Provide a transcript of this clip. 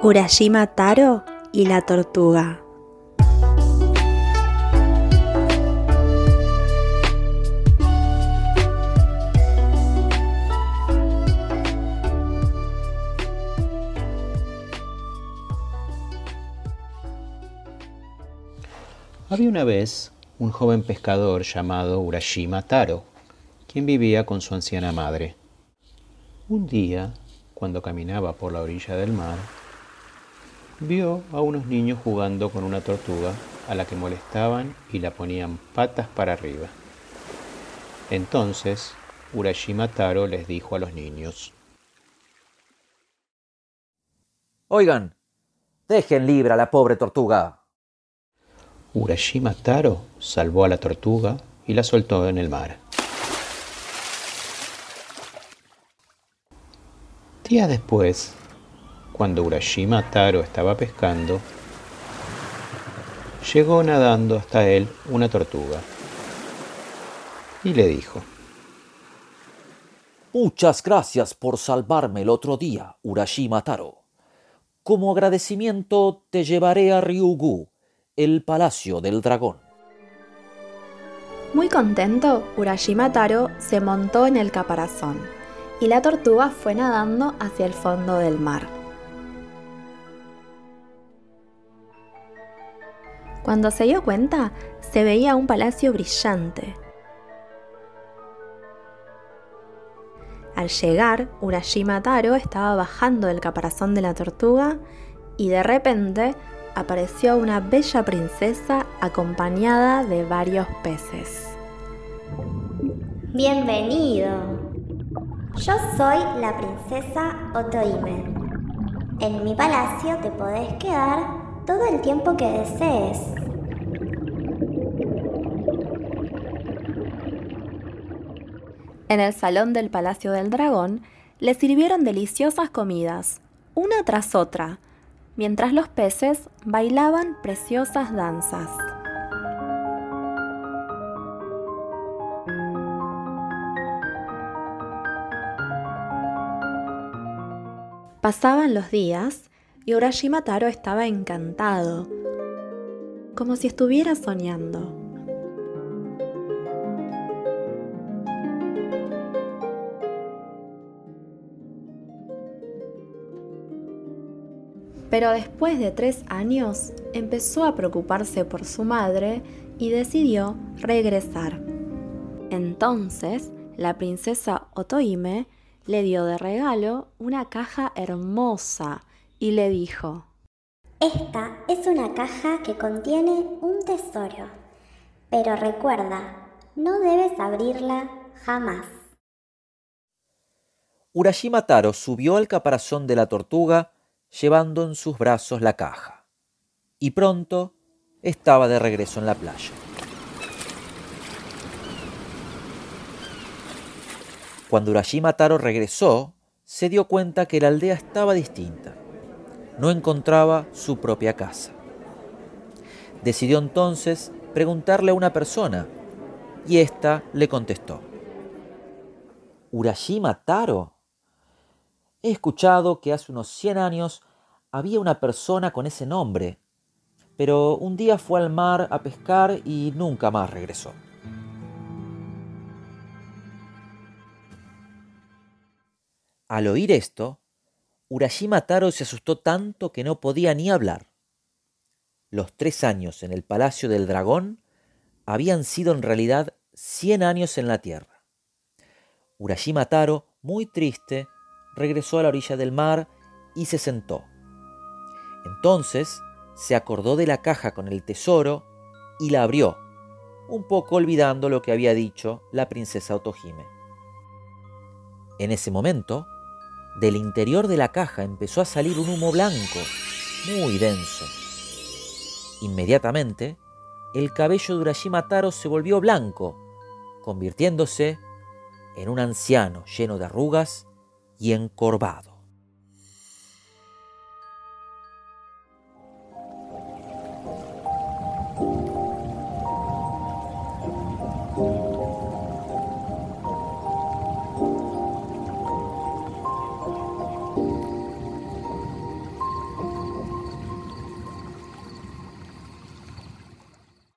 Urashima Taro y la tortuga. Había una vez un joven pescador llamado Urashima Taro, quien vivía con su anciana madre. Un día, cuando caminaba por la orilla del mar, vio a unos niños jugando con una tortuga a la que molestaban y la ponían patas para arriba. Entonces, Urashima Taro les dijo a los niños, Oigan, dejen libre a la pobre tortuga. Urashima Taro salvó a la tortuga y la soltó en el mar. Días después, cuando Urashima Taro estaba pescando, llegó nadando hasta él una tortuga y le dijo, Muchas gracias por salvarme el otro día, Urashima Taro. Como agradecimiento te llevaré a Ryugu, el Palacio del Dragón. Muy contento, Urashima Taro se montó en el caparazón y la tortuga fue nadando hacia el fondo del mar. Cuando se dio cuenta, se veía un palacio brillante. Al llegar, Urashima Taro estaba bajando del caparazón de la tortuga y de repente apareció una bella princesa acompañada de varios peces. Bienvenido. Yo soy la princesa Otoime. En mi palacio te podés quedar todo el tiempo que desees. En el salón del Palacio del Dragón le sirvieron deliciosas comidas, una tras otra, mientras los peces bailaban preciosas danzas. Pasaban los días y Urashima Taro estaba encantado, como si estuviera soñando. Pero después de tres años empezó a preocuparse por su madre y decidió regresar. Entonces, la princesa Otoime le dio de regalo una caja hermosa y le dijo, Esta es una caja que contiene un tesoro, pero recuerda, no debes abrirla jamás. Urashima Taro subió al caparazón de la tortuga llevando en sus brazos la caja, y pronto estaba de regreso en la playa. Cuando Urashima Taro regresó, se dio cuenta que la aldea estaba distinta. No encontraba su propia casa. Decidió entonces preguntarle a una persona, y ésta le contestó. ¿Urashima Taro? He escuchado que hace unos 100 años había una persona con ese nombre, pero un día fue al mar a pescar y nunca más regresó. Al oír esto, Urashima Taro se asustó tanto que no podía ni hablar. Los tres años en el Palacio del Dragón habían sido en realidad 100 años en la Tierra. Urashima Taro, muy triste, regresó a la orilla del mar y se sentó. Entonces se acordó de la caja con el tesoro y la abrió, un poco olvidando lo que había dicho la princesa Otohime. En ese momento, del interior de la caja empezó a salir un humo blanco, muy denso. Inmediatamente, el cabello de Urashima Taro se volvió blanco, convirtiéndose en un anciano lleno de arrugas y encorvado.